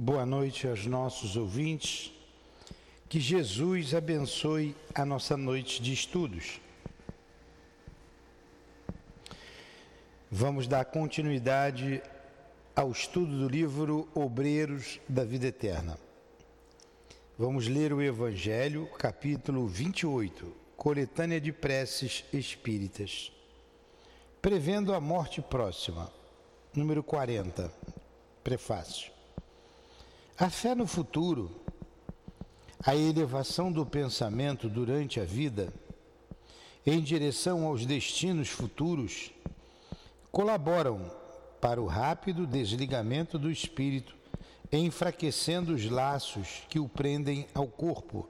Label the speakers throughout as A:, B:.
A: Boa noite aos nossos ouvintes. Que Jesus abençoe a nossa noite de estudos. Vamos dar continuidade ao estudo do livro Obreiros da Vida Eterna. Vamos ler o Evangelho, capítulo 28, Coletânea de Preces Espíritas. Prevendo a morte próxima, número 40, prefácio. A fé no futuro, a elevação do pensamento durante a vida, em direção aos destinos futuros, colaboram para o rápido desligamento do espírito, enfraquecendo os laços que o prendem ao corpo.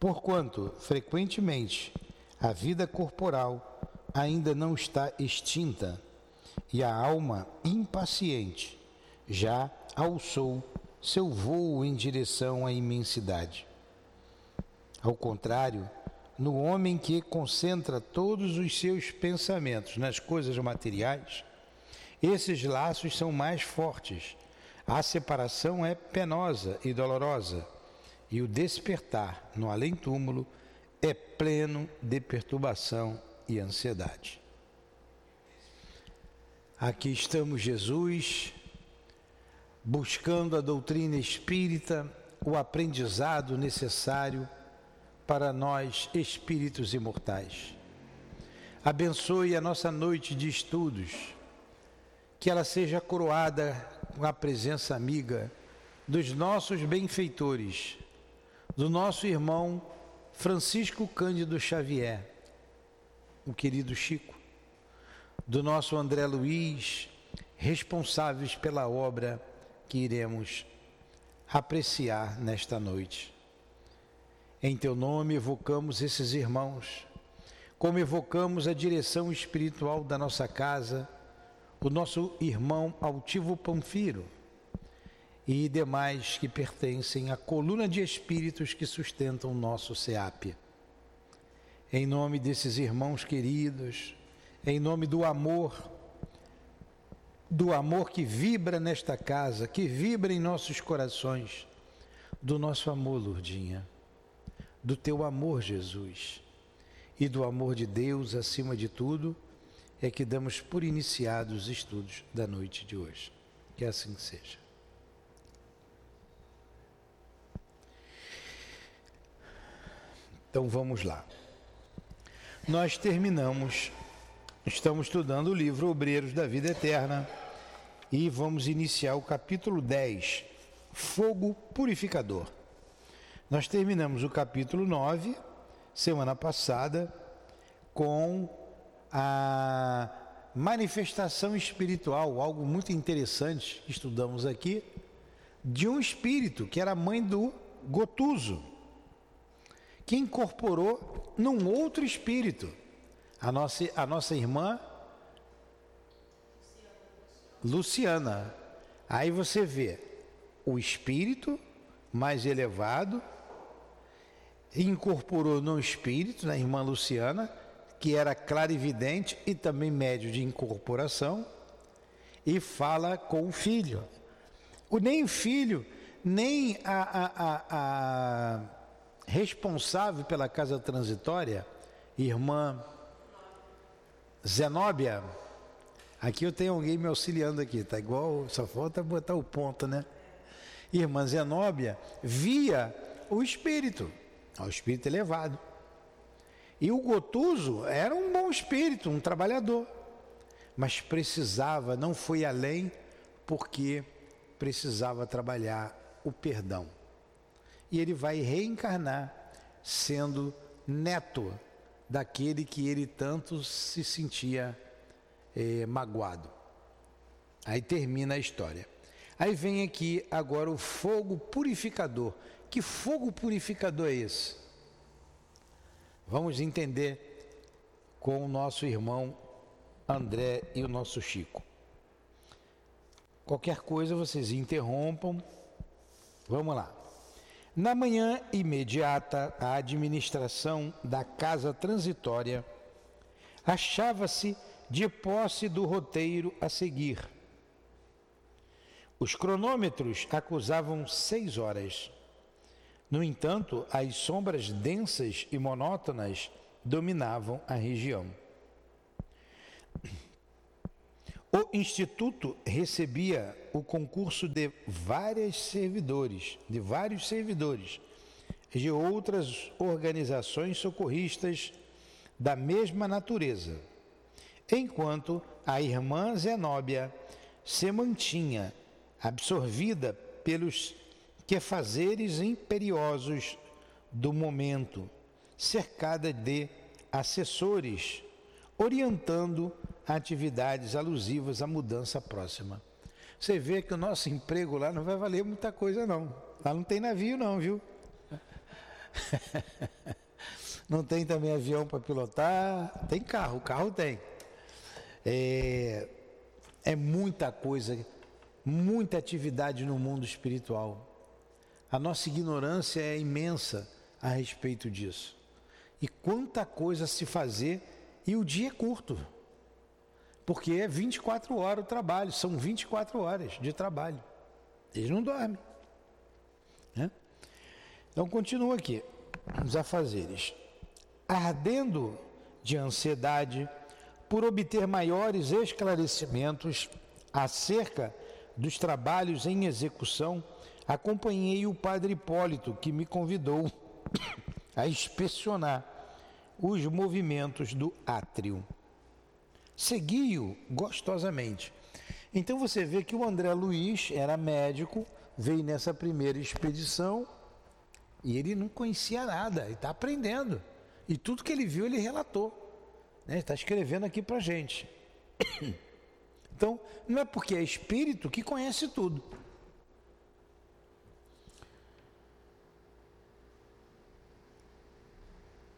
A: Porquanto, frequentemente, a vida corporal ainda não está extinta e a alma impaciente já alçou seu voo em direção à imensidade. Ao contrário, no homem que concentra todos os seus pensamentos nas coisas materiais, esses laços são mais fortes. A separação é penosa e dolorosa, e o despertar no além-túmulo é pleno de perturbação e ansiedade. Aqui estamos, Jesus, buscando a doutrina espírita, o aprendizado necessário para nós, espíritos imortais. Abençoe a nossa noite de estudos, que ela seja coroada com a presença amiga dos nossos benfeitores, do nosso irmão Francisco Cândido Xavier, o querido Chico, do nosso André Luiz, responsáveis pela obra que iremos apreciar nesta noite. Em teu nome evocamos esses irmãos, como evocamos a direção espiritual da nossa casa, o nosso irmão Altivo Panfiro e demais que pertencem à coluna de espíritos que sustentam o nosso SEAP. Em nome desses irmãos queridos, em nome do amor do amor que vibra nesta casa, que vibra em nossos corações, do nosso amor, Lourdinha, do teu amor, Jesus, e do amor de Deus acima de tudo, é que damos por iniciados os estudos da noite de hoje. Que assim seja. Então vamos lá. Nós terminamos Estamos estudando o livro Obreiros da Vida Eterna e vamos iniciar o capítulo 10, Fogo Purificador. Nós terminamos o capítulo 9, semana passada, com a manifestação espiritual, algo muito interessante estudamos aqui, de um espírito que era mãe do Gotuso, que incorporou num outro espírito a nossa, a nossa irmã Luciana. Aí você vê o espírito mais elevado, incorporou no espírito, na irmã Luciana, que era clarividente e também médio de incorporação, e fala com o filho. O, nem filho, nem a, a, a, a responsável pela casa transitória, irmã Zenóbia, aqui eu tenho alguém me auxiliando aqui, tá igual, só falta botar o ponto, né? Irmã Zenóbia via o espírito, o espírito elevado. E o Gotuso era um bom espírito, um trabalhador, mas precisava, não foi além, porque precisava trabalhar o perdão. E ele vai reencarnar sendo neto daquele que ele tanto se sentia eh, magoado. Aí termina a história. Aí vem aqui agora o fogo purificador. Que fogo purificador é esse? Vamos entender com o nosso irmão André e o nosso Chico. Qualquer coisa vocês interrompam. Vamos lá. Na manhã imediata, a administração da casa transitória achava-se de posse do roteiro a seguir. Os cronômetros acusavam seis horas. No entanto, as sombras densas e monótonas dominavam a região. O instituto recebia o concurso de vários servidores, de vários servidores de outras organizações socorristas da mesma natureza, enquanto a irmã Zenóbia se mantinha absorvida pelos quefazeres imperiosos do momento, cercada de assessores, orientando atividades alusivas à mudança próxima. Você vê que o nosso emprego lá não vai valer muita coisa não. Lá não tem navio não, viu? não tem também avião para pilotar, tem carro, carro tem. É, é muita coisa, muita atividade no mundo espiritual. A nossa ignorância é imensa a respeito disso. E quanta coisa se fazer e o dia é curto. Porque é 24 horas o trabalho, são 24 horas de trabalho. Eles não dormem. Né? Então continua aqui, os afazeres. Ardendo de ansiedade por obter maiores esclarecimentos acerca dos trabalhos em execução, acompanhei o padre Hipólito, que me convidou a inspecionar os movimentos do átrio. Segui-o gostosamente. Então você vê que o André Luiz era médico, veio nessa primeira expedição e ele não conhecia nada, ele está aprendendo. E tudo que ele viu, ele relatou. Né? Está escrevendo aqui para gente. Então, não é porque é espírito que conhece tudo.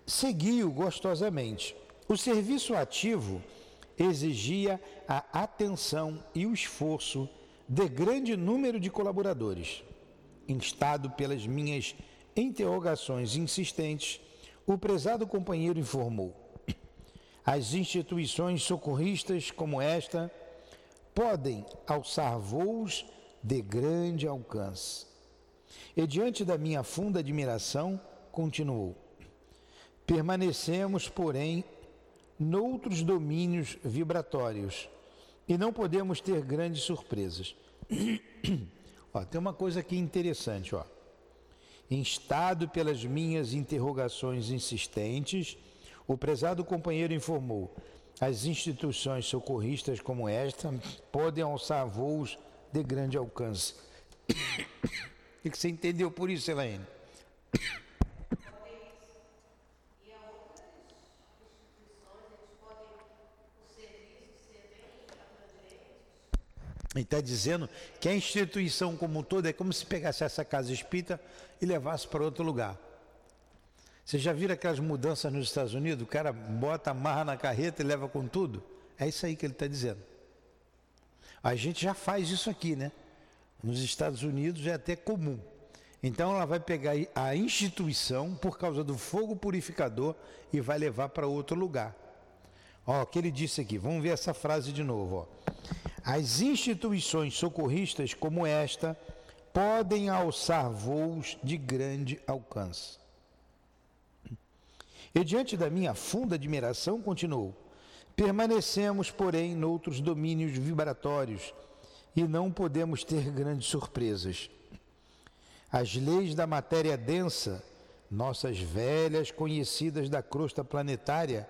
A: Segui-o gostosamente. O serviço ativo exigia a atenção e o esforço de grande número de colaboradores. Instado pelas minhas interrogações insistentes, o prezado companheiro informou: as instituições socorristas como esta podem alçar voos de grande alcance. E diante da minha funda admiração, continuou: permanecemos, porém, noutros domínios vibratórios e não podemos ter grandes surpresas. ó, tem uma coisa aqui interessante, ó. Instado pelas minhas interrogações insistentes, o prezado companheiro informou: as instituições socorristas como esta podem alçar voos de grande alcance. O que você entendeu por isso, Elaine? Ele está dizendo que a instituição como um todo é como se pegasse essa casa espírita e levasse para outro lugar. Você já viram aquelas mudanças nos Estados Unidos? O cara bota, amarra na carreta e leva com tudo? É isso aí que ele está dizendo. A gente já faz isso aqui, né? Nos Estados Unidos é até comum. Então ela vai pegar a instituição por causa do fogo purificador e vai levar para outro lugar. Ó, o que ele disse aqui, vamos ver essa frase de novo. Ó. As instituições socorristas como esta podem alçar voos de grande alcance. E diante da minha funda admiração, continuou: permanecemos, porém, noutros domínios vibratórios e não podemos ter grandes surpresas. As leis da matéria densa, nossas velhas conhecidas da crosta planetária,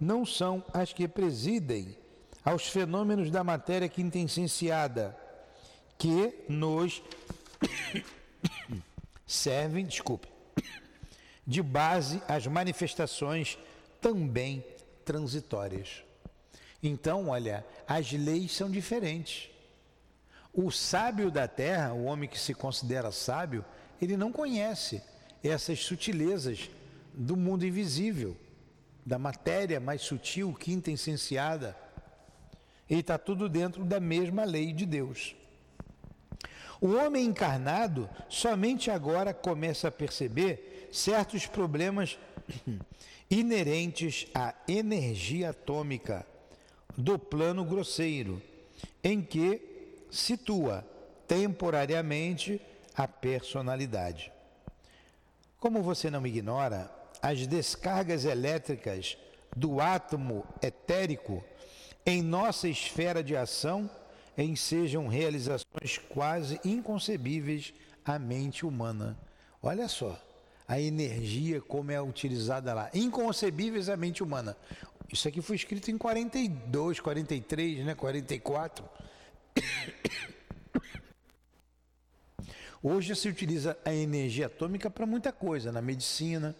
A: não são as que presidem aos fenômenos da matéria quintessenciada, que nos servem, desculpe, de base às manifestações também transitórias. Então, olha, as leis são diferentes. O sábio da terra, o homem que se considera sábio, ele não conhece essas sutilezas do mundo invisível, da matéria mais sutil, quintessenciada e está tudo dentro da mesma lei de Deus. O homem encarnado somente agora começa a perceber certos problemas inerentes à energia atômica do plano grosseiro, em que situa temporariamente a personalidade. Como você não ignora, as descargas elétricas do átomo etérico em nossa esfera de ação ensejam realizações quase inconcebíveis à mente humana. Olha só, a energia como é utilizada lá, inconcebíveis à mente humana. Isso aqui foi escrito em 42, 43, né, 44. Hoje se utiliza a energia atômica para muita coisa, na medicina.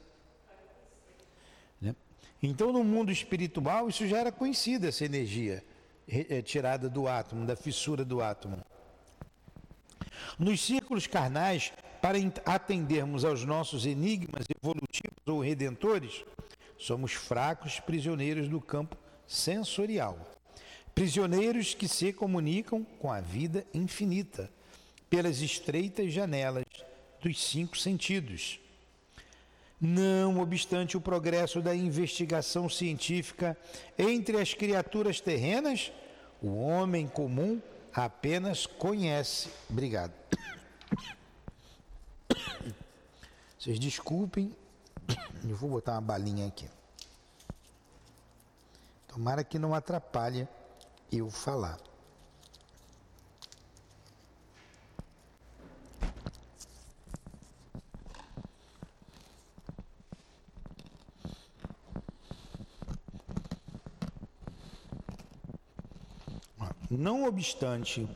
A: Então, no mundo espiritual, isso já era conhecido, essa energia é, tirada do átomo, da fissura do átomo. Nos círculos carnais, para atendermos aos nossos enigmas evolutivos ou redentores, somos fracos prisioneiros do campo sensorial. Prisioneiros que se comunicam com a vida infinita pelas estreitas janelas dos cinco sentidos. Não obstante o progresso da investigação científica entre as criaturas terrenas, o homem comum apenas conhece. Obrigado. Vocês desculpem, eu vou botar uma balinha aqui. Tomara que não atrapalhe eu falar. Não obstante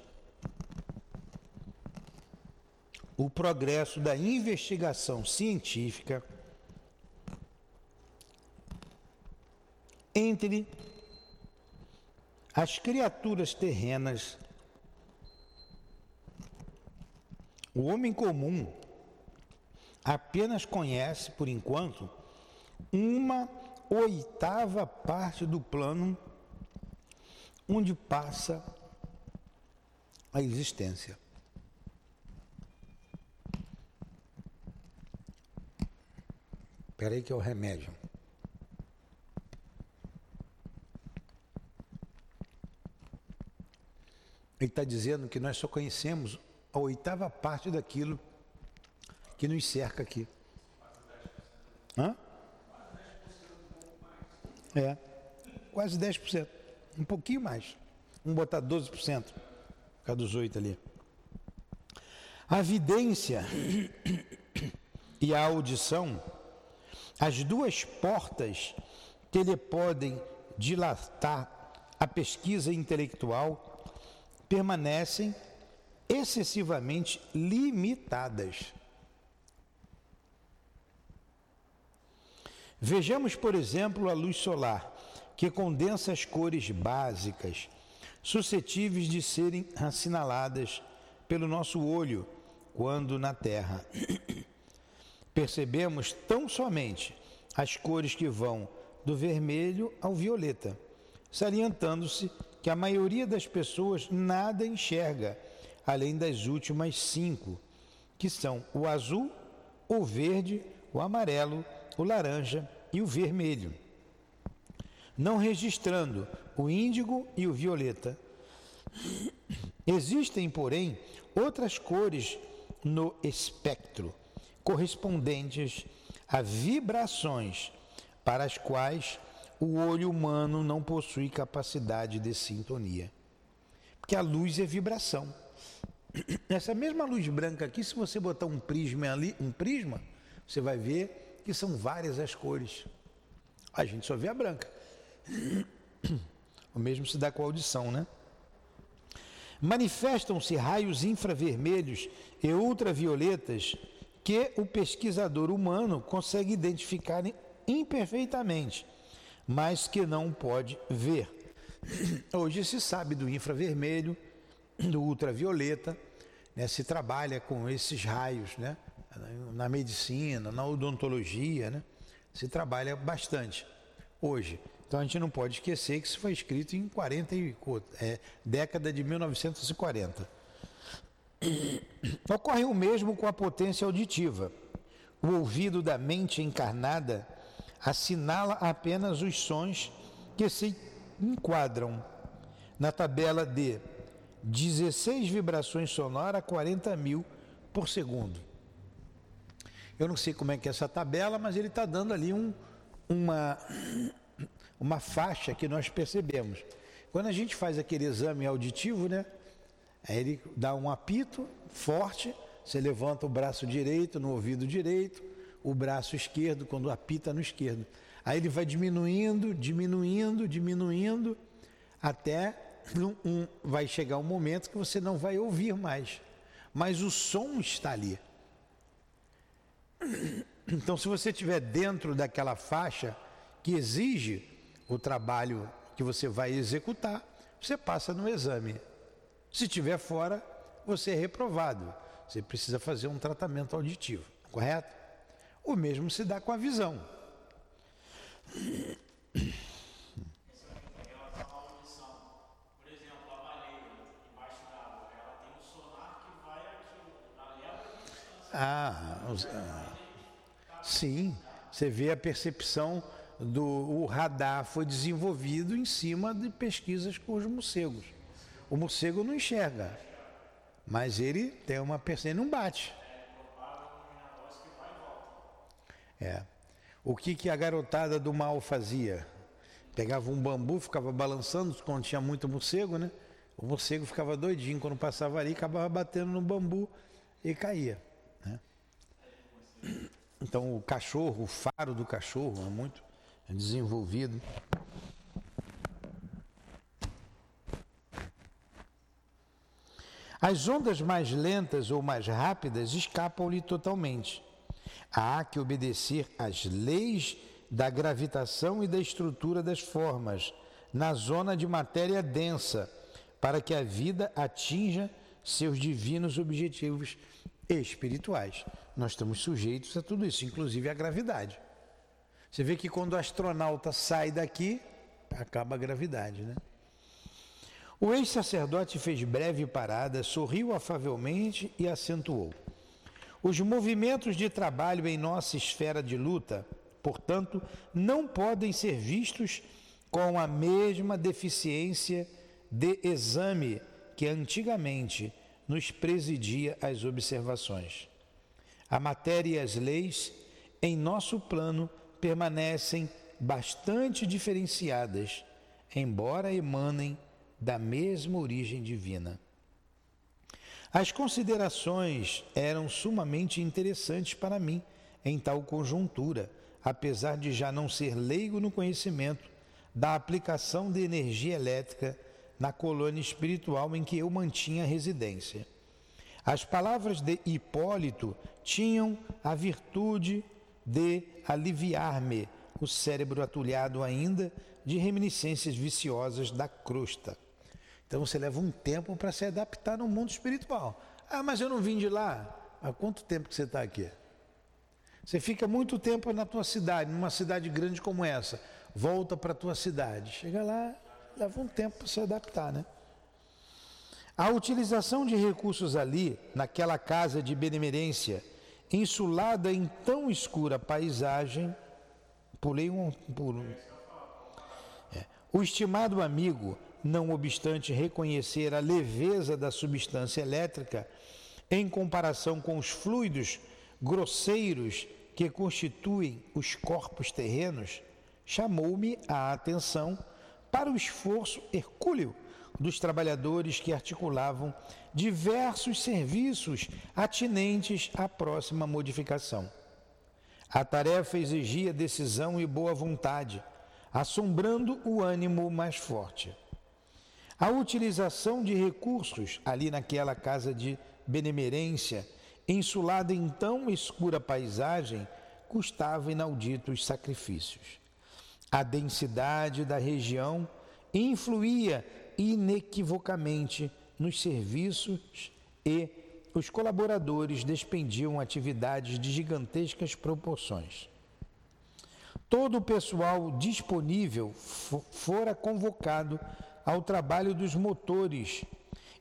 A: o progresso da investigação científica entre as criaturas terrenas, o homem comum apenas conhece, por enquanto, uma oitava parte do plano onde passa a existência. Espera aí que é o remédio. Ele está dizendo que nós só conhecemos a oitava parte daquilo que nos cerca aqui. Hã? É, quase 10%. Um pouquinho mais. Vamos botar 12%, por causa dos oito ali. A vidência e a audição, as duas portas que lhe podem dilatar a pesquisa intelectual, permanecem excessivamente limitadas. Vejamos, por exemplo, a luz solar que condensa as cores básicas, suscetíveis de serem assinaladas pelo nosso olho quando na Terra. Percebemos tão somente as cores que vão do vermelho ao violeta, salientando-se que a maioria das pessoas nada enxerga além das últimas cinco, que são o azul, o verde, o amarelo, o laranja e o vermelho não registrando o índigo e o violeta. Existem, porém, outras cores no espectro, correspondentes a vibrações para as quais o olho humano não possui capacidade de sintonia. Porque a luz é vibração. Essa mesma luz branca aqui, se você botar um prisma ali, um prisma, você vai ver que são várias as cores. A gente só vê a branca. O mesmo se dá com a audição, né? Manifestam-se raios infravermelhos e ultravioletas que o pesquisador humano consegue identificar imperfeitamente, mas que não pode ver. Hoje se sabe do infravermelho, do ultravioleta, né? se trabalha com esses raios, né? na medicina, na odontologia, né? se trabalha bastante hoje. Então a gente não pode esquecer que isso foi escrito em 40 é, década de 1940. Ocorre o mesmo com a potência auditiva. O ouvido da mente encarnada assinala apenas os sons que se enquadram na tabela de 16 vibrações sonoras a 40 mil por segundo. Eu não sei como é que é essa tabela, mas ele está dando ali um, uma, uma faixa que nós percebemos. Quando a gente faz aquele exame auditivo, né? Aí ele dá um apito forte, você levanta o braço direito no ouvido direito, o braço esquerdo quando apita no esquerdo. Aí ele vai diminuindo, diminuindo, diminuindo, até um, um, vai chegar um momento que você não vai ouvir mais. Mas o som está ali. Então, se você estiver dentro daquela faixa que exige o trabalho que você vai executar, você passa no exame. Se estiver fora, você é reprovado. Você precisa fazer um tratamento auditivo, correto? O mesmo se dá com a visão. Ah, ah, sim. Você vê a percepção do o radar foi desenvolvido em cima de pesquisas com os morcegos. O morcego não enxerga, mas ele tem uma percepção, não bate. É. O que, que a garotada do mal fazia? Pegava um bambu, ficava balançando quando tinha muito morcego, né? O morcego ficava doidinho quando passava ali, acabava batendo no bambu e caía. Então o cachorro, o faro do cachorro é muito desenvolvido. As ondas mais lentas ou mais rápidas escapam-lhe totalmente. Há que obedecer às leis da gravitação e da estrutura das formas na zona de matéria densa, para que a vida atinja seus divinos objetivos espirituais. Nós estamos sujeitos a tudo isso, inclusive a gravidade. Você vê que quando o astronauta sai daqui, acaba a gravidade, né? O ex-sacerdote fez breve parada, sorriu afavelmente e acentuou. Os movimentos de trabalho em nossa esfera de luta, portanto, não podem ser vistos com a mesma deficiência de exame que antigamente nos presidia as observações. A matéria e as leis, em nosso plano, permanecem bastante diferenciadas, embora emanem da mesma origem divina. As considerações eram sumamente interessantes para mim em tal conjuntura, apesar de já não ser leigo no conhecimento da aplicação de energia elétrica na colônia espiritual em que eu mantinha residência. As palavras de Hipólito tinham a virtude de aliviar-me o cérebro atulhado ainda de reminiscências viciosas da crosta. Então você leva um tempo para se adaptar no mundo espiritual. Ah, mas eu não vim de lá. Há quanto tempo que você está aqui? Você fica muito tempo na tua cidade, numa cidade grande como essa. Volta para a tua cidade. Chega lá, leva um tempo para se adaptar, né? A utilização de recursos ali, naquela casa de benemerência, insulada em tão escura paisagem, pulei um pulo. É. O estimado amigo, não obstante reconhecer a leveza da substância elétrica, em comparação com os fluidos grosseiros que constituem os corpos terrenos, chamou-me a atenção para o esforço hercúleo dos trabalhadores que articulavam diversos serviços atinentes à próxima modificação. A tarefa exigia decisão e boa vontade, assombrando o ânimo mais forte. A utilização de recursos ali naquela casa de benemerência, insulada em tão escura paisagem, custava inauditos sacrifícios. A densidade da região influía inequivocamente nos serviços e os colaboradores despendiam atividades de gigantescas proporções. Todo o pessoal disponível fora convocado ao trabalho dos motores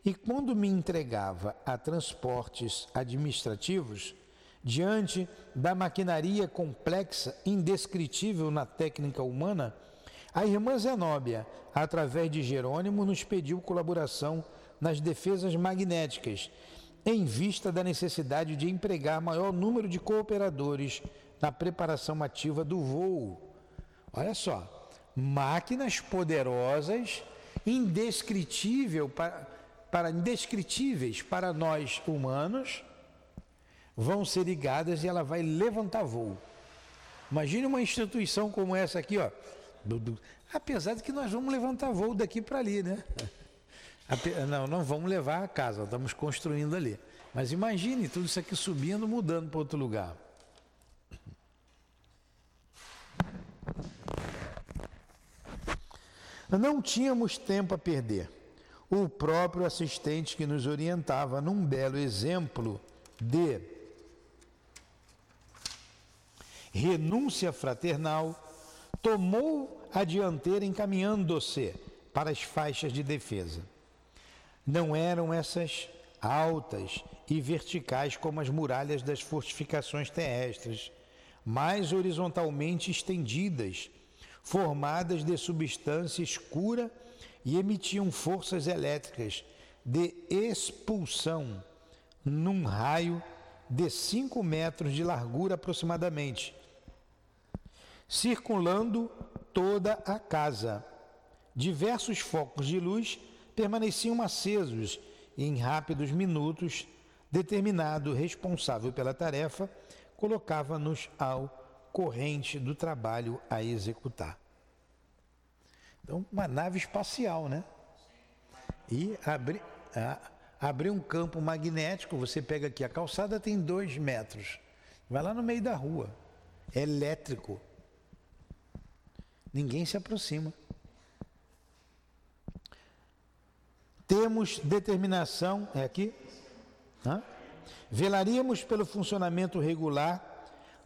A: e, quando me entregava a transportes administrativos, Diante da maquinaria complexa, indescritível na técnica humana, a irmã Zenóbia, através de Jerônimo, nos pediu colaboração nas defesas magnéticas, em vista da necessidade de empregar maior número de cooperadores na preparação ativa do voo. Olha só, máquinas poderosas, indescritível para, para, indescritíveis para nós humanos, vão ser ligadas e ela vai levantar voo. Imagine uma instituição como essa aqui, ó. Apesar de que nós vamos levantar voo daqui para ali, né? Não, não vamos levar a casa, estamos construindo ali. Mas imagine tudo isso aqui subindo, mudando para outro lugar. Não tínhamos tempo a perder. O próprio assistente que nos orientava num belo exemplo de renúncia fraternal, tomou a dianteira encaminhando-se para as faixas de defesa. Não eram essas altas e verticais como as muralhas das fortificações terrestres, mas horizontalmente estendidas, formadas de substância escura e emitiam forças elétricas de expulsão num raio de 5 metros de largura aproximadamente, circulando toda a casa. Diversos focos de luz permaneciam acesos e em rápidos minutos, determinado responsável pela tarefa colocava-nos ao corrente do trabalho a executar. Então, uma nave espacial, né? E abrir, abrir um campo magnético, você pega aqui, a calçada tem dois metros. Vai lá no meio da rua. É elétrico. Ninguém se aproxima. Temos determinação, é aqui? Hã? Velaríamos pelo funcionamento regular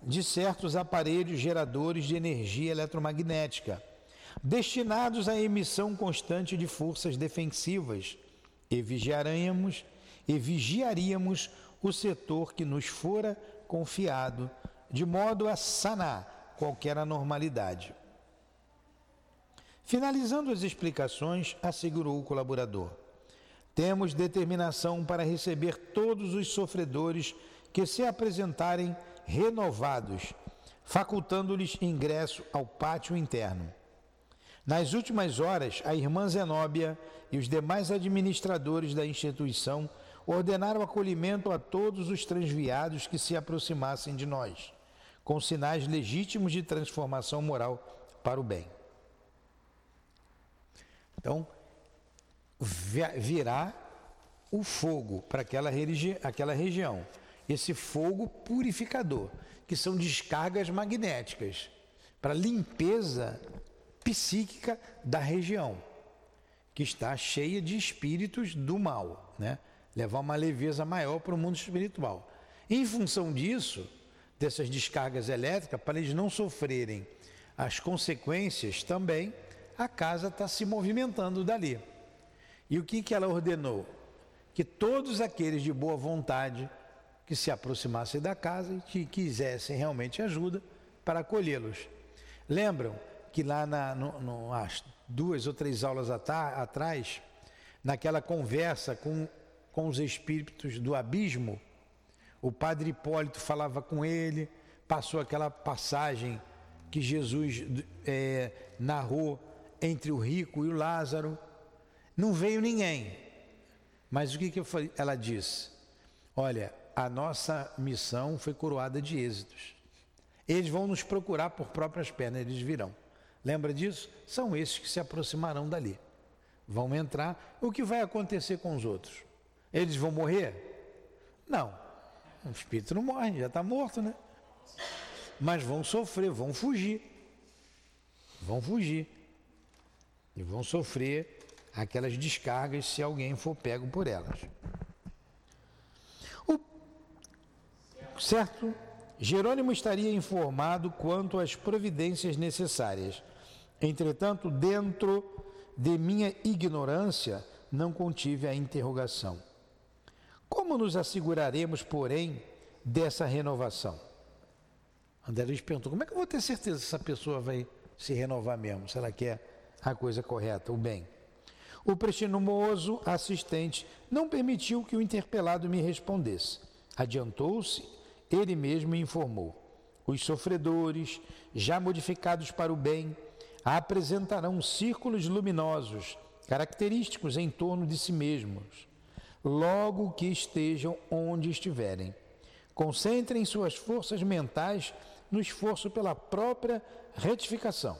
A: de certos aparelhos geradores de energia eletromagnética, destinados à emissão constante de forças defensivas, e vigiaríamos, e vigiaríamos o setor que nos fora confiado, de modo a sanar qualquer anormalidade. Finalizando as explicações, assegurou o colaborador. Temos determinação para receber todos os sofredores que se apresentarem renovados, facultando-lhes ingresso ao pátio interno. Nas últimas horas, a irmã Zenóbia e os demais administradores da instituição ordenaram acolhimento a todos os transviados que se aproximassem de nós, com sinais legítimos de transformação moral para o bem. Então, virá o fogo para aquela, religi aquela região. Esse fogo purificador, que são descargas magnéticas para limpeza psíquica da região, que está cheia de espíritos do mal, né? levar uma leveza maior para o mundo espiritual. Em função disso, dessas descargas elétricas, para eles não sofrerem as consequências também, a casa está se movimentando dali. E o que, que ela ordenou? Que todos aqueles de boa vontade que se aproximassem da casa e que quisessem realmente ajuda para acolhê-los. Lembram que lá na, no, no, as duas ou três aulas atrás, naquela conversa com, com os espíritos do abismo, o padre Hipólito falava com ele, passou aquela passagem que Jesus é, narrou entre o rico e o Lázaro. Não veio ninguém. Mas o que, que falei? ela disse? Olha, a nossa missão foi coroada de êxitos. Eles vão nos procurar por próprias pernas, eles virão. Lembra disso? São esses que se aproximarão dali. Vão entrar. O que vai acontecer com os outros? Eles vão morrer? Não. O espírito não morre, já está morto, né? Mas vão sofrer, vão fugir. Vão fugir. E vão sofrer aquelas descargas se alguém for pego por elas. O certo, Jerônimo estaria informado quanto às providências necessárias. Entretanto, dentro de minha ignorância, não contive a interrogação. Como nos asseguraremos, porém, dessa renovação? André Luiz perguntou: como é que eu vou ter certeza se essa pessoa vai se renovar mesmo, se ela quer a coisa correta, o bem? O prestimoso assistente não permitiu que o interpelado me respondesse. Adiantou-se, ele mesmo me informou. Os sofredores, já modificados para o bem, apresentarão círculos luminosos, característicos em torno de si mesmos, logo que estejam onde estiverem. Concentrem suas forças mentais no esforço pela própria retificação.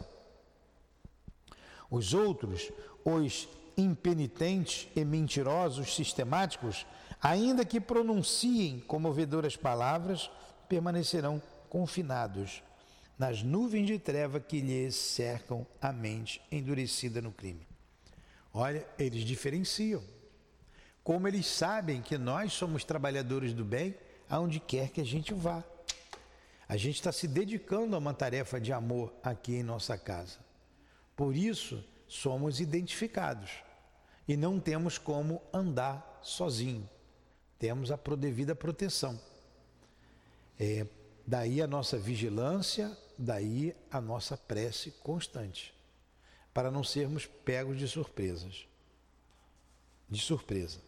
A: Os outros, os impenitentes e mentirosos sistemáticos, ainda que pronunciem comovedoras palavras, permanecerão confinados nas nuvens de treva que lhes cercam a mente endurecida no crime. Olha, eles diferenciam. Como eles sabem que nós somos trabalhadores do bem, aonde quer que a gente vá. A gente está se dedicando a uma tarefa de amor aqui em nossa casa. Por isso, somos identificados e não temos como andar sozinho. Temos a devida proteção. É, daí a nossa vigilância, daí a nossa prece constante, para não sermos pegos de surpresas. De surpresa.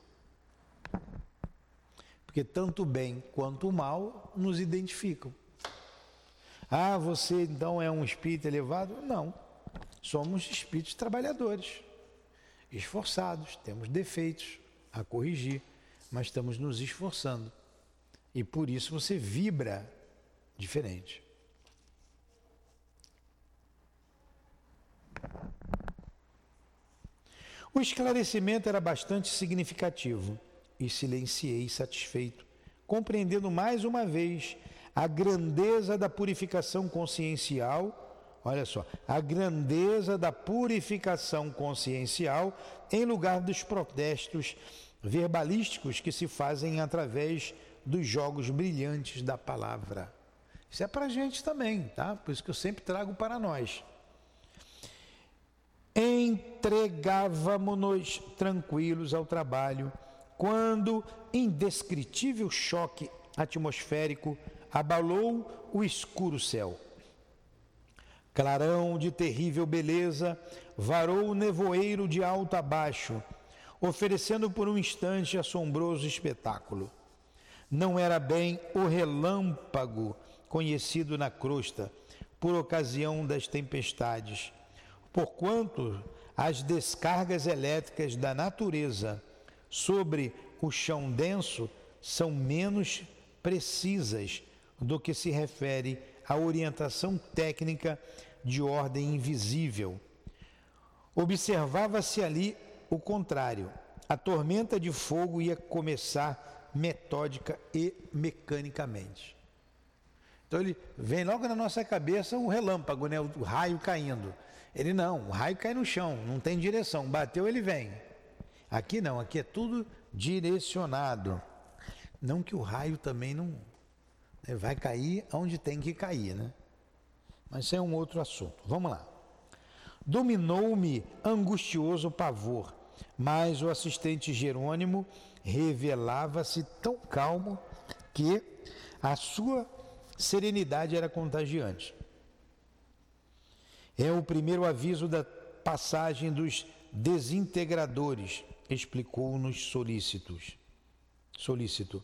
A: Porque tanto o bem quanto o mal nos identificam. Ah, você então é um espírito elevado? Não. Somos espíritos trabalhadores, esforçados, temos defeitos a corrigir, mas estamos nos esforçando. E por isso você vibra diferente. O esclarecimento era bastante significativo e silenciei satisfeito, compreendendo mais uma vez a grandeza da purificação consciencial. Olha só, a grandeza da purificação consciencial em lugar dos protestos verbalísticos que se fazem através dos jogos brilhantes da palavra. Isso é para a gente também, tá? Por isso que eu sempre trago para nós. Entregávamos-nos tranquilos ao trabalho quando indescritível choque atmosférico abalou o escuro céu. Clarão de terrível beleza varou o nevoeiro de alto a baixo, oferecendo por um instante assombroso espetáculo. Não era bem o relâmpago conhecido na crosta, por ocasião das tempestades, porquanto as descargas elétricas da natureza sobre o chão denso são menos precisas do que se refere à orientação técnica de ordem invisível. Observava-se ali o contrário. A tormenta de fogo ia começar metódica e mecanicamente. Então ele vem logo na nossa cabeça o relâmpago, né? o raio caindo. Ele não, o raio cai no chão, não tem direção. Bateu, ele vem. Aqui não, aqui é tudo direcionado. Não que o raio também não vai cair onde tem que cair, né? Mas isso é um outro assunto. Vamos lá. Dominou-me angustioso pavor, mas o assistente Jerônimo revelava-se tão calmo que a sua serenidade era contagiante. É o primeiro aviso da passagem dos desintegradores, explicou-nos solícitos. Solícito.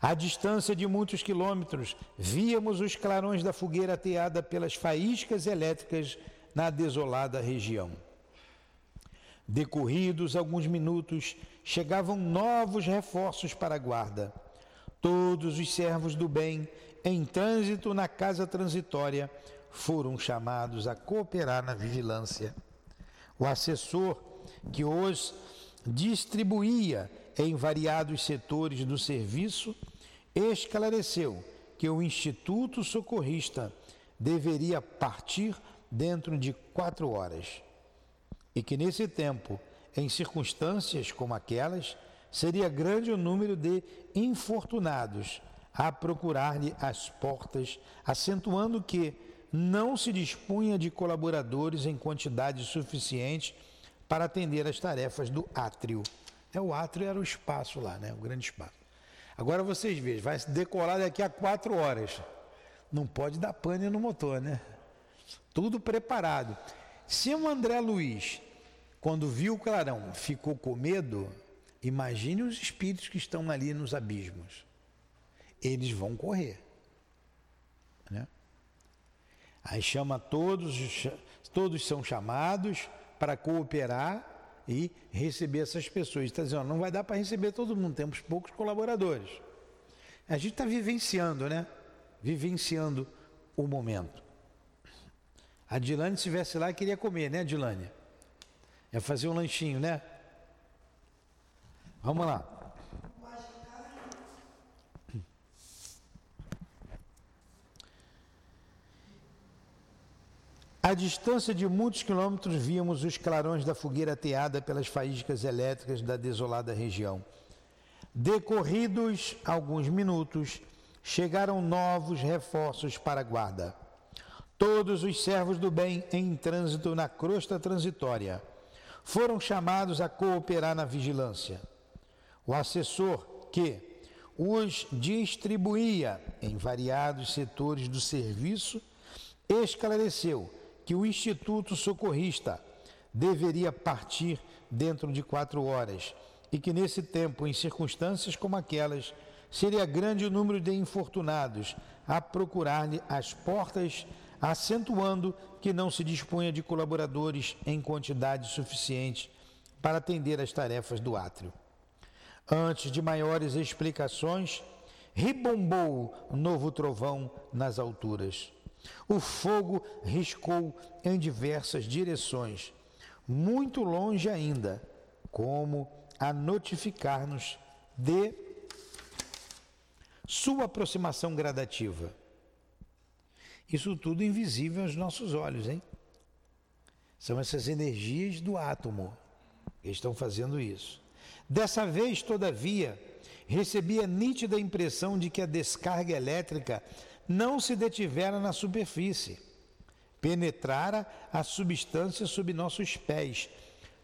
A: À distância de muitos quilômetros, víamos os clarões da fogueira ateada pelas faíscas elétricas na desolada região. Decorridos alguns minutos, chegavam novos reforços para a guarda. Todos os servos do bem, em trânsito na casa transitória, foram chamados a cooperar na vigilância. O assessor que os distribuía em variados setores do serviço, esclareceu que o Instituto Socorrista deveria partir dentro de quatro horas e que nesse tempo, em circunstâncias como aquelas, seria grande o número de infortunados a procurar-lhe as portas, acentuando que não se dispunha de colaboradores em quantidade suficiente para atender às tarefas do átrio. É, o átrio era o espaço lá, né? o grande espaço. Agora vocês vejam, vai decolar daqui a quatro horas. Não pode dar pane no motor, né? Tudo preparado. Se o André Luiz quando viu o clarão, ficou com medo, imagine os espíritos que estão ali nos abismos. Eles vão correr. Né? Aí chama todos, todos são chamados para cooperar e receber essas pessoas. Está dizendo, não vai dar para receber todo mundo, temos poucos colaboradores. A gente está vivenciando, né? Vivenciando o momento. A Dilane, se estivesse lá, queria comer, né, Dilane? É fazer um lanchinho, né? Vamos lá. À distância de muitos quilômetros, víamos os clarões da fogueira ateada pelas faíscas elétricas da desolada região. Decorridos alguns minutos, chegaram novos reforços para a guarda. Todos os servos do bem em trânsito na crosta transitória foram chamados a cooperar na vigilância. O assessor, que os distribuía em variados setores do serviço, esclareceu que o Instituto Socorrista deveria partir dentro de quatro horas e que nesse tempo, em circunstâncias como aquelas, seria grande o número de infortunados a procurar-lhe as portas, acentuando que não se dispunha de colaboradores em quantidade suficiente para atender às tarefas do átrio. Antes de maiores explicações, ribombou novo trovão nas alturas. O fogo riscou em diversas direções, muito longe ainda, como a notificar-nos de sua aproximação gradativa. Isso tudo invisível aos nossos olhos, hein? São essas energias do átomo que estão fazendo isso. Dessa vez, todavia, recebi a nítida impressão de que a descarga elétrica não se detivera na superfície, penetrara a substância sob nossos pés,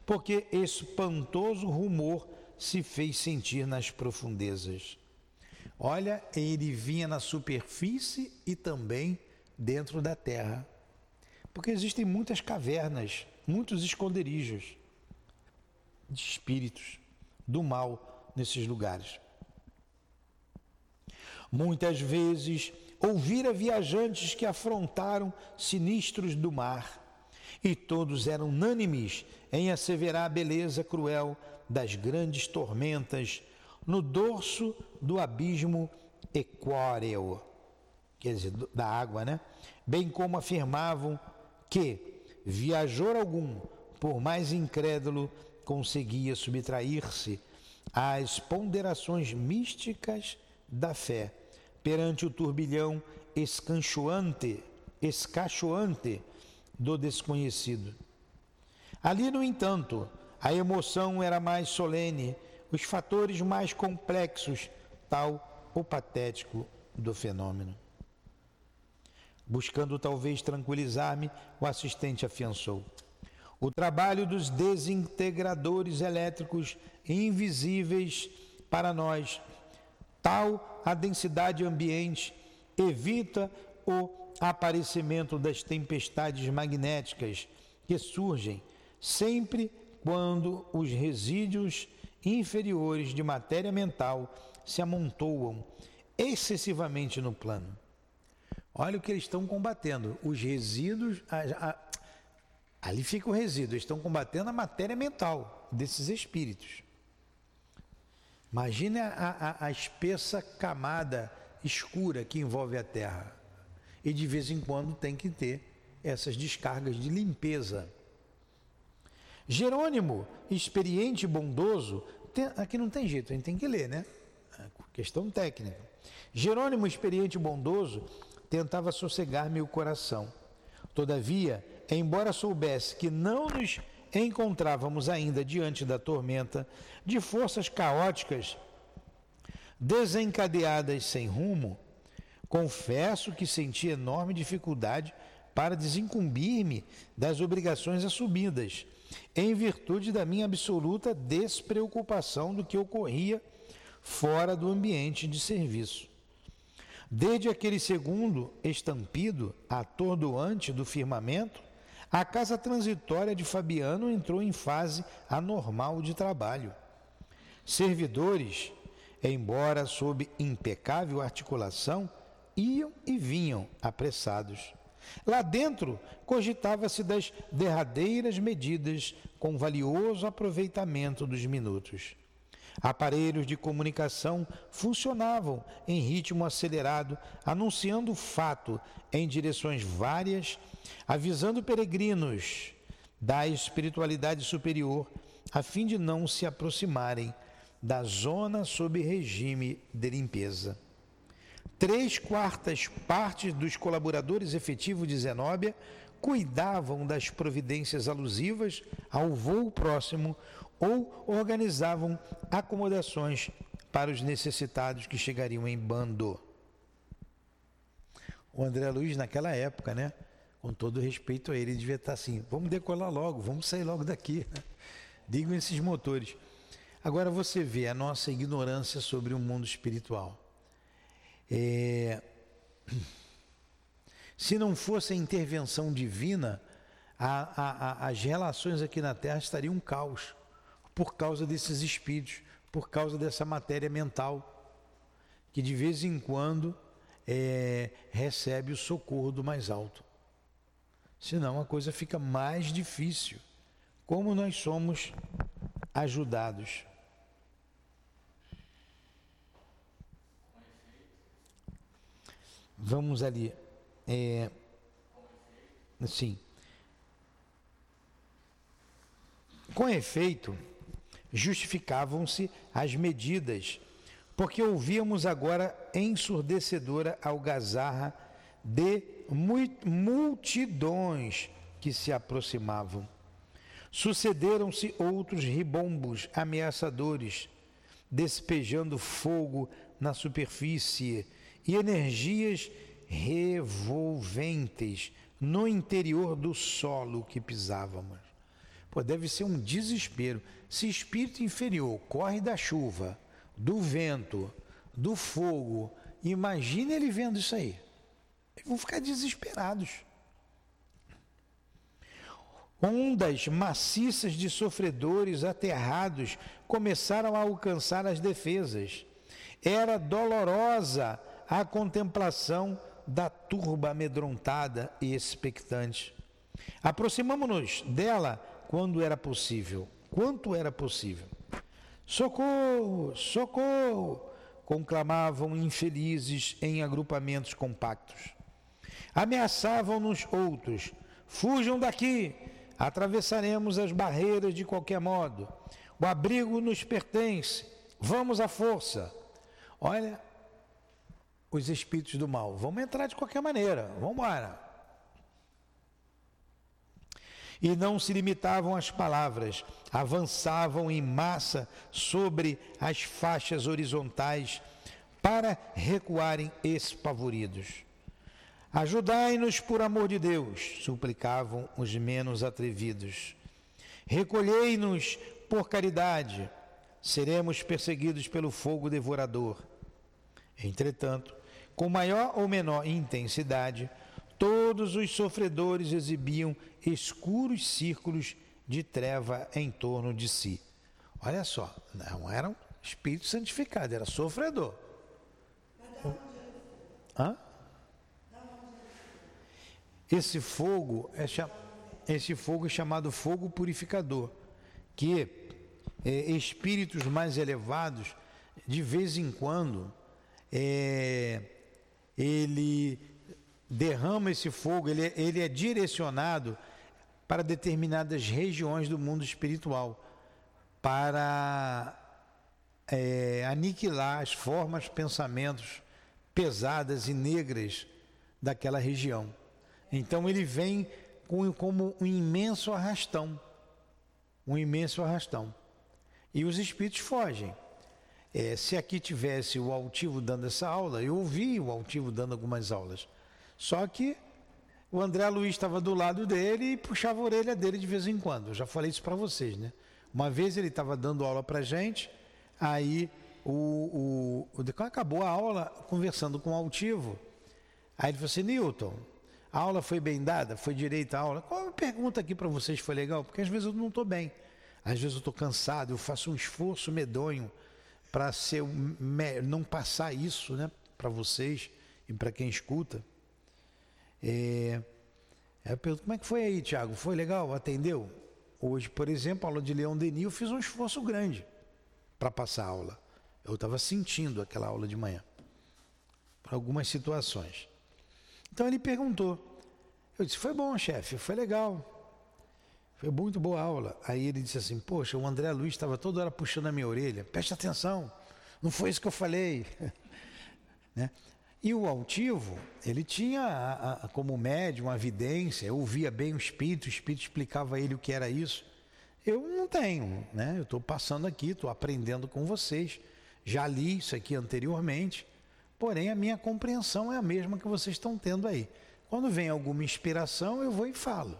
A: porque espantoso rumor se fez sentir nas profundezas. Olha, ele vinha na superfície e também dentro da terra. Porque existem muitas cavernas, muitos esconderijos de espíritos do mal nesses lugares. Muitas vezes ouvira viajantes que afrontaram sinistros do mar, e todos eram unânimes em asseverar a beleza cruel das grandes tormentas no dorso do abismo equóreo, quer dizer, da água, né? Bem como afirmavam que viajor algum, por mais incrédulo, conseguia subtrair-se às ponderações místicas da fé perante o turbilhão escanchoante, escachoante do desconhecido. Ali, no entanto, a emoção era mais solene, os fatores mais complexos, tal o patético do fenômeno. Buscando talvez tranquilizar-me, o assistente afiançou. O trabalho dos desintegradores elétricos invisíveis para nós Tal a densidade ambiente evita o aparecimento das tempestades magnéticas que surgem sempre quando os resíduos inferiores de matéria mental se amontoam excessivamente no plano. Olha o que eles estão combatendo. Os resíduos. A, a, ali fica o resíduo. Eles estão combatendo a matéria mental desses espíritos. Imagine a, a, a espessa camada escura que envolve a Terra. E de vez em quando tem que ter essas descargas de limpeza. Jerônimo, experiente e bondoso, tem, aqui não tem jeito, a gente tem que ler, né? É questão técnica. Jerônimo, experiente e bondoso, tentava sossegar-me o coração. Todavia, embora soubesse que não nos encontrávamos ainda diante da tormenta de forças caóticas desencadeadas sem rumo, confesso que senti enorme dificuldade para desincumbir-me das obrigações assumidas, em virtude da minha absoluta despreocupação do que ocorria fora do ambiente de serviço. Desde aquele segundo estampido atordoante do firmamento, A casa transitória de Fabiano entrou em fase anormal de trabalho. Servidores, embora sob impecável articulação, iam e vinham apressados. Lá dentro, cogitava-se das derradeiras medidas com valioso aproveitamento dos minutos. Aparelhos de comunicação funcionavam em ritmo acelerado, anunciando o fato em direções várias, avisando peregrinos da espiritualidade superior, a fim de não se aproximarem da zona sob regime de limpeza. Três quartas partes dos colaboradores efetivos de Zenóbia cuidavam das providências alusivas ao voo próximo ou organizavam acomodações para os necessitados que chegariam em bando. O André Luiz, naquela época, né? Com todo respeito a ele, devia estar assim: vamos decolar logo, vamos sair logo daqui. Digam esses motores. Agora você vê a nossa ignorância sobre o mundo espiritual. É... Se não fosse a intervenção divina, a, a, a, as relações aqui na Terra estariam um caos por causa desses espíritos, por causa dessa matéria mental, que de vez em quando é, recebe o socorro do mais alto. Senão a coisa fica mais difícil. Como nós somos ajudados. Vamos ali. É, sim. Com efeito, justificavam-se as medidas, porque ouvíamos agora ensurdecedora algazarra de multidões que se aproximavam. Sucederam-se outros ribombos ameaçadores, despejando fogo na superfície e energias revolventes no interior do solo que pisávamos. Pô, deve ser um desespero. Se espírito inferior corre da chuva, do vento, do fogo, imagine ele vendo isso aí. Eles vão ficar desesperados. Ondas maciças de sofredores aterrados começaram a alcançar as defesas. Era dolorosa a contemplação da turba amedrontada e expectante. Aproximamo-nos dela quando era possível, quanto era possível. Socorro, socorro! conclamavam infelizes em agrupamentos compactos. Ameaçavam-nos outros: fujam daqui, atravessaremos as barreiras de qualquer modo. O abrigo nos pertence, vamos à força. Olha, os espíritos do mal. Vamos entrar de qualquer maneira, vamos embora. E não se limitavam às palavras, avançavam em massa sobre as faixas horizontais para recuarem espavoridos. Ajudai-nos por amor de Deus, suplicavam os menos atrevidos. Recolhei-nos por caridade, seremos perseguidos pelo fogo devorador. Entretanto, com maior ou menor intensidade, todos os sofredores exibiam escuros círculos de treva em torno de si. Olha só, não era um espírito santificado, era sofredor. Hã? Esse fogo é esse fogo é chamado fogo purificador, que é, espíritos mais elevados de vez em quando é, ele derrama esse fogo, ele, é, ele é direcionado para determinadas regiões do mundo espiritual, para é, aniquilar as formas, pensamentos pesadas e negras daquela região. Então ele vem com, como um imenso arrastão, um imenso arrastão. E os espíritos fogem. É, se aqui tivesse o altivo dando essa aula, eu ouvi o altivo dando algumas aulas. Só que o André Luiz estava do lado dele e puxava a orelha dele de vez em quando. Eu já falei isso para vocês, né? Uma vez ele estava dando aula para gente, aí o, o, o acabou a aula conversando com o altivo. Aí ele falou assim, Newton, A aula foi bem dada? Foi direita a aula? Qual a pergunta aqui para vocês foi legal? Porque às vezes eu não estou bem. Às vezes eu estou cansado, eu faço um esforço medonho para ser não passar isso né, para vocês e para quem escuta. É, eu pergunto, como é que foi aí, Tiago? Foi legal? Atendeu? Hoje, por exemplo, a aula de Leão Denis, eu fiz um esforço grande para passar a aula. Eu estava sentindo aquela aula de manhã, para algumas situações. Então ele perguntou. Eu disse: Foi bom, chefe, foi legal. Foi muito boa aula. Aí ele disse assim: Poxa, o André Luiz estava toda hora puxando a minha orelha. Preste atenção, não foi isso que eu falei. né? E o altivo, ele tinha a, a, como médium uma evidência, eu ouvia bem o espírito, o espírito explicava a ele o que era isso. Eu não tenho, né? Eu estou passando aqui, estou aprendendo com vocês. Já li isso aqui anteriormente, porém a minha compreensão é a mesma que vocês estão tendo aí. Quando vem alguma inspiração, eu vou e falo.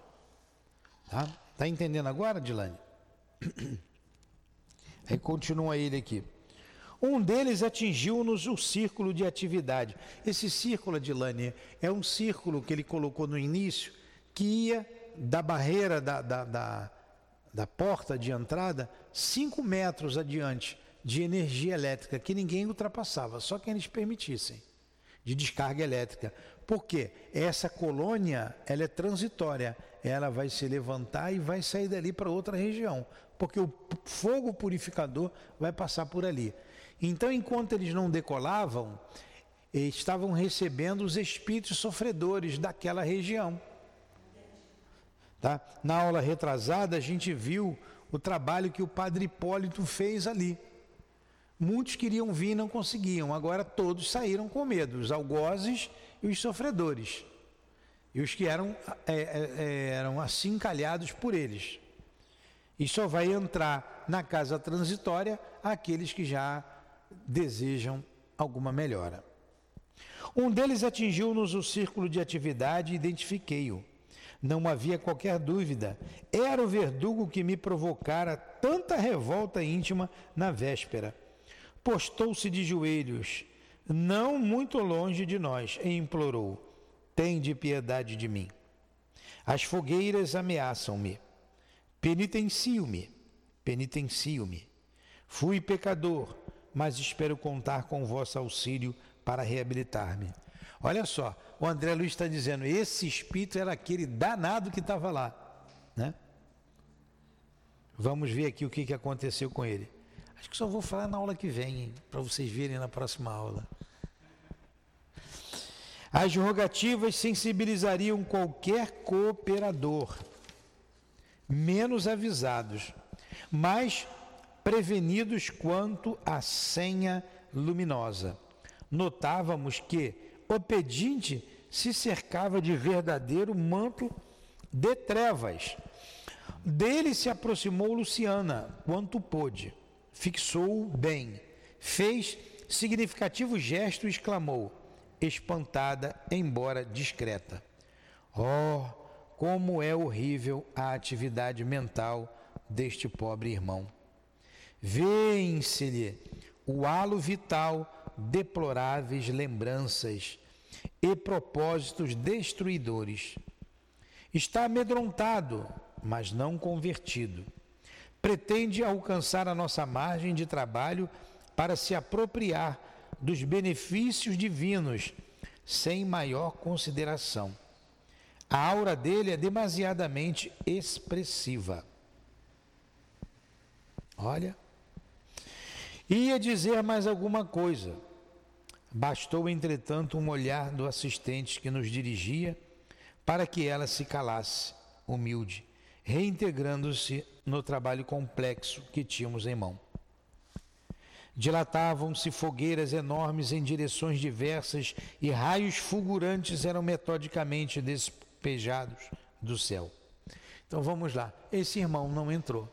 A: Tá? Tá entendendo agora, Dilane? Aí continua ele aqui. Um deles atingiu-nos o círculo de atividade. Esse círculo, Dilane, é um círculo que ele colocou no início, que ia da barreira da, da, da, da porta de entrada cinco metros adiante de energia elétrica que ninguém ultrapassava, só quem eles permitissem, de descarga elétrica. Por quê? Essa colônia, ela é transitória, ela vai se levantar e vai sair dali para outra região, porque o fogo purificador vai passar por ali. Então, enquanto eles não decolavam, estavam recebendo os espíritos sofredores daquela região. Tá? Na aula retrasada, a gente viu o trabalho que o padre Hipólito fez ali. Muitos queriam vir e não conseguiam, agora todos saíram com medo, os algozes e os sofredores, e os que eram, é, é, eram assim calhados por eles. E só vai entrar na casa transitória aqueles que já desejam alguma melhora. Um deles atingiu-nos o círculo de atividade e identifiquei-o. Não havia qualquer dúvida, era o verdugo que me provocara tanta revolta íntima na véspera postou-se de joelhos, não muito longe de nós, e implorou: Tende piedade de mim. As fogueiras ameaçam-me. Penitencio-me, penitencio-me. Fui pecador, mas espero contar com vosso auxílio para reabilitar-me. Olha só, o André Luiz está dizendo: esse espírito era aquele danado que estava lá, né? Vamos ver aqui o que, que aconteceu com ele. Acho que só vou falar na aula que vem, para vocês verem na próxima aula. As rogativas sensibilizariam qualquer cooperador, menos avisados, mais prevenidos quanto à senha luminosa. Notávamos que o pedinte se cercava de verdadeiro manto de trevas. Dele se aproximou Luciana, quanto pôde fixou-o bem, fez significativo gesto e exclamou, espantada, embora discreta: Oh, como é horrível a atividade mental deste pobre irmão. Vêem-se-lhe o halo vital, deploráveis lembranças e propósitos destruidores. Está amedrontado, mas não convertido pretende alcançar a nossa margem de trabalho para se apropriar dos benefícios divinos sem maior consideração. A aura dele é demasiadamente expressiva. Olha. Ia dizer mais alguma coisa. Bastou, entretanto, um olhar do assistente que nos dirigia para que ela se calasse, humilde, reintegrando-se no trabalho complexo que tínhamos em mão. Dilatavam-se fogueiras enormes em direções diversas e raios fulgurantes eram metodicamente despejados do céu. Então vamos lá. Esse irmão não entrou.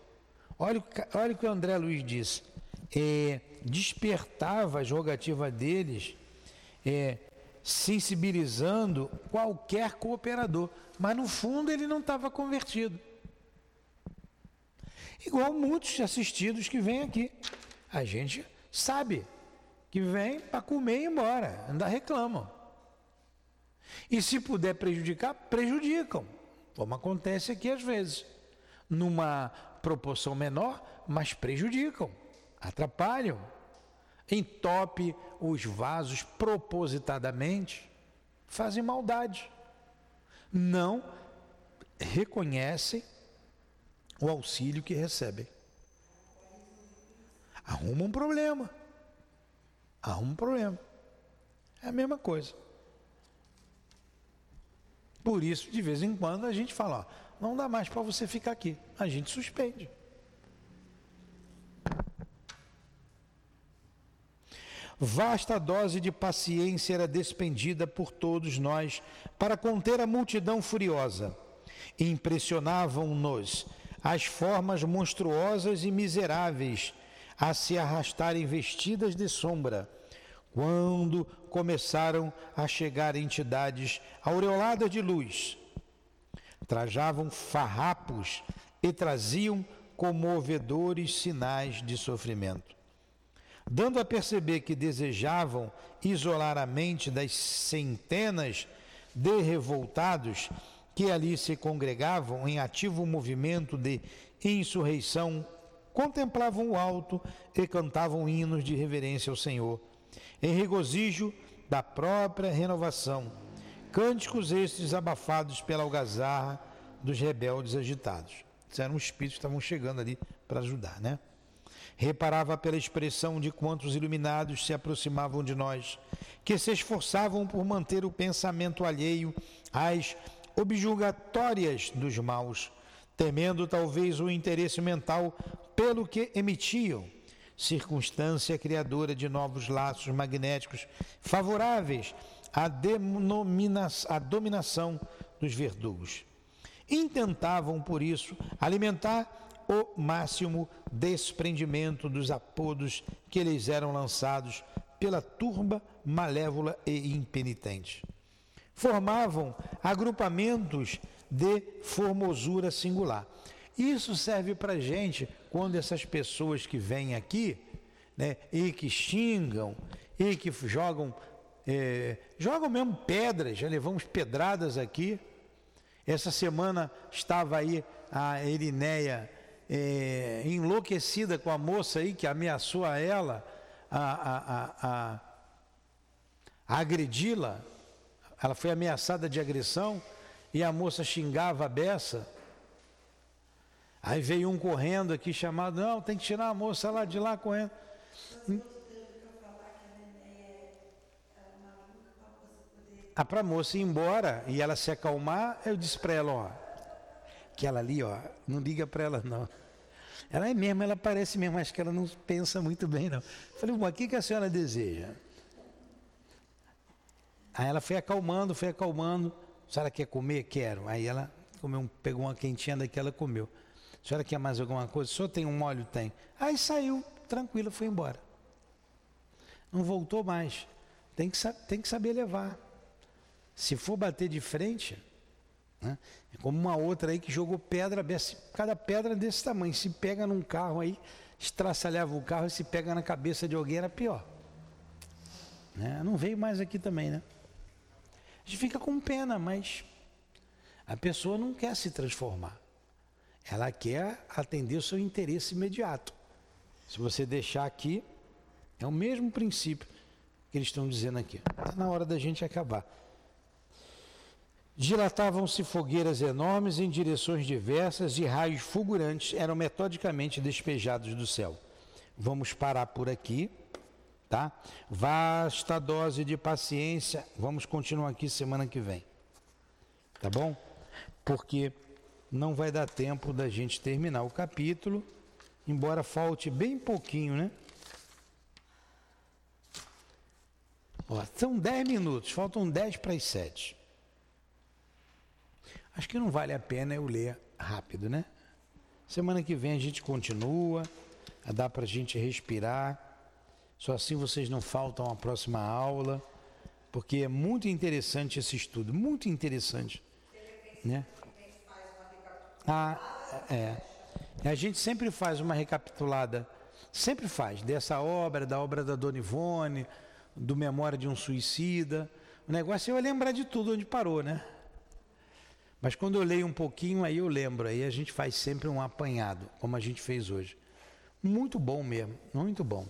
A: Olha, olha o que o André Luiz disse. É, despertava a jogativa deles, é, sensibilizando qualquer cooperador. Mas no fundo ele não estava convertido. Igual muitos assistidos que vêm aqui. A gente sabe que vem para comer e ir embora, ainda reclamam. E se puder prejudicar, prejudicam, como acontece aqui às vezes. Numa proporção menor, mas prejudicam, atrapalham, entope os vasos propositadamente, fazem maldade. Não reconhecem o auxílio que recebem. Arruma um problema. Arruma um problema. É a mesma coisa. Por isso, de vez em quando, a gente fala, ó, não dá mais para você ficar aqui. A gente suspende. Vasta dose de paciência era despendida por todos nós para conter a multidão furiosa. Impressionavam-nos as formas monstruosas e miseráveis a se arrastarem vestidas de sombra, quando começaram a chegar entidades aureoladas de luz. Trajavam farrapos e traziam comovedores sinais de sofrimento. Dando a perceber que desejavam isolar a mente das centenas de revoltados que ali se congregavam em ativo movimento de insurreição, contemplavam o alto e cantavam hinos de reverência ao Senhor, em regozijo da própria renovação. Cânticos estes abafados pela algazarra dos rebeldes agitados. Eram os espíritos que estavam chegando ali para ajudar, né? Reparava pela expressão de quantos iluminados se aproximavam de nós, que se esforçavam por manter o pensamento alheio às objulgatórias dos maus, temendo talvez o interesse mental pelo que emitiam, circunstância criadora de novos laços magnéticos favoráveis à, à dominação dos verdugos. Intentavam, por isso, alimentar o máximo desprendimento dos apodos que lhes eram lançados pela turba malévola e impenitente formavam agrupamentos de formosura singular. Isso serve para gente quando essas pessoas que vêm aqui né, e que xingam e que jogam, é, jogam mesmo pedras, já levamos pedradas aqui. Essa semana estava aí a Erineia é, enlouquecida com a moça aí que ameaçou a ela a, a, a, a agredi-la ela foi ameaçada de agressão e a moça xingava a beça. Aí veio um correndo aqui chamado, não, tem que tirar a moça lá de lá correndo. Ah, para a moça ir embora e ela se acalmar, eu disse para ela, ó, aquela ali, ó, não liga para ela não. Ela é mesmo, ela parece mesmo, acho que ela não pensa muito bem não. falei, bom, o que, que a senhora deseja? Aí ela foi acalmando, foi acalmando. A senhora quer comer? Quero. Aí ela comeu, pegou uma quentinha daquela comeu. A senhora quer mais alguma coisa? Senhor tem um óleo? Tem. Aí saiu, tranquila, foi embora. Não voltou mais. Tem que, tem que saber levar. Se for bater de frente, né? é como uma outra aí que jogou pedra, cada pedra desse tamanho. Se pega num carro aí, estraçalhava o carro e se pega na cabeça de alguém era pior. Né? Não veio mais aqui também, né? A gente fica com pena, mas a pessoa não quer se transformar. Ela quer atender o seu interesse imediato. Se você deixar aqui, é o mesmo princípio que eles estão dizendo aqui. Está na hora da gente acabar. Dilatavam-se fogueiras enormes em direções diversas e raios fulgurantes eram metodicamente despejados do céu. Vamos parar por aqui tá? Vasta dose de paciência. Vamos continuar aqui semana que vem. Tá bom? Porque não vai dar tempo da gente terminar o capítulo, embora falte bem pouquinho, né? Ó, são 10 minutos, faltam 10 para as 7. Acho que não vale a pena eu ler rápido, né? Semana que vem a gente continua, dá para a gente respirar só assim vocês não faltam à próxima aula, porque é muito interessante esse estudo, muito interessante. Né? Ah, é. A gente sempre faz uma recapitulada, sempre faz, dessa obra, da obra da Dona Ivone, do Memória de um Suicida, O negócio é eu lembrar de tudo onde parou, né? Mas quando eu leio um pouquinho, aí eu lembro. Aí a gente faz sempre um apanhado, como a gente fez hoje. Muito bom mesmo, muito bom.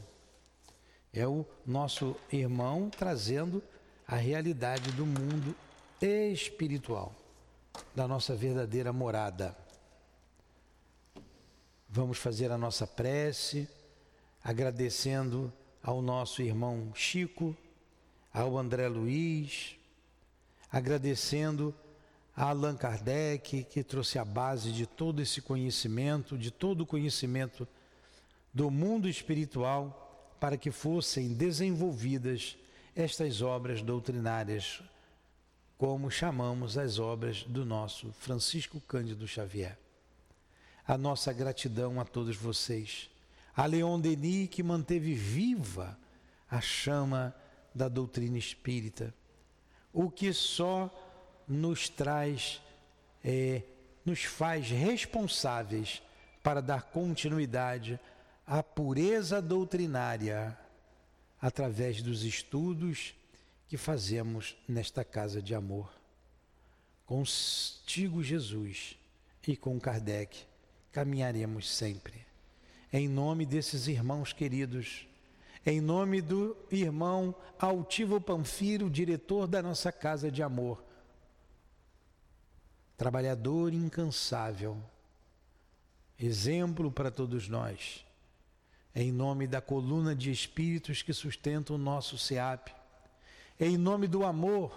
A: É o nosso irmão trazendo a realidade do mundo espiritual, da nossa verdadeira morada. Vamos fazer a nossa prece, agradecendo ao nosso irmão Chico, ao André Luiz, agradecendo Allan Kardec, que trouxe a base de todo esse conhecimento, de todo o conhecimento do mundo espiritual, para que fossem desenvolvidas estas obras doutrinárias, como chamamos as obras do nosso Francisco Cândido Xavier. A nossa gratidão a todos vocês. A Leon Denis, que manteve viva a chama da doutrina espírita, o que só nos traz, é, nos faz responsáveis para dar continuidade à pureza doutrinária através dos estudos que fazemos nesta casa de amor. Contigo, Jesus, e com Kardec, caminharemos sempre. Em nome desses irmãos queridos, em nome do irmão Altivo Panfiro, diretor da nossa casa de amor, trabalhador incansável, exemplo para todos nós, em nome da coluna de espíritos que sustentam o nosso SEAP, em nome do amor,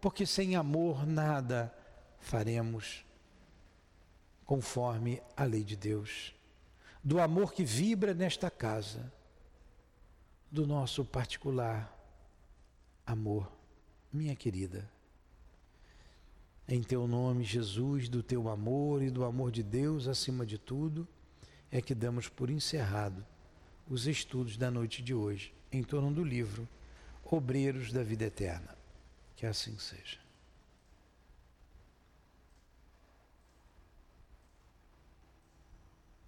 A: porque sem amor nada faremos conforme a lei de Deus, do amor que vibra nesta casa, do nosso particular amor, minha querida. Em teu nome, Jesus, do teu amor e do amor de Deus acima de tudo, é que damos por encerrado os estudos da noite de hoje em torno do livro Obreiros da Vida Eterna. Que assim seja.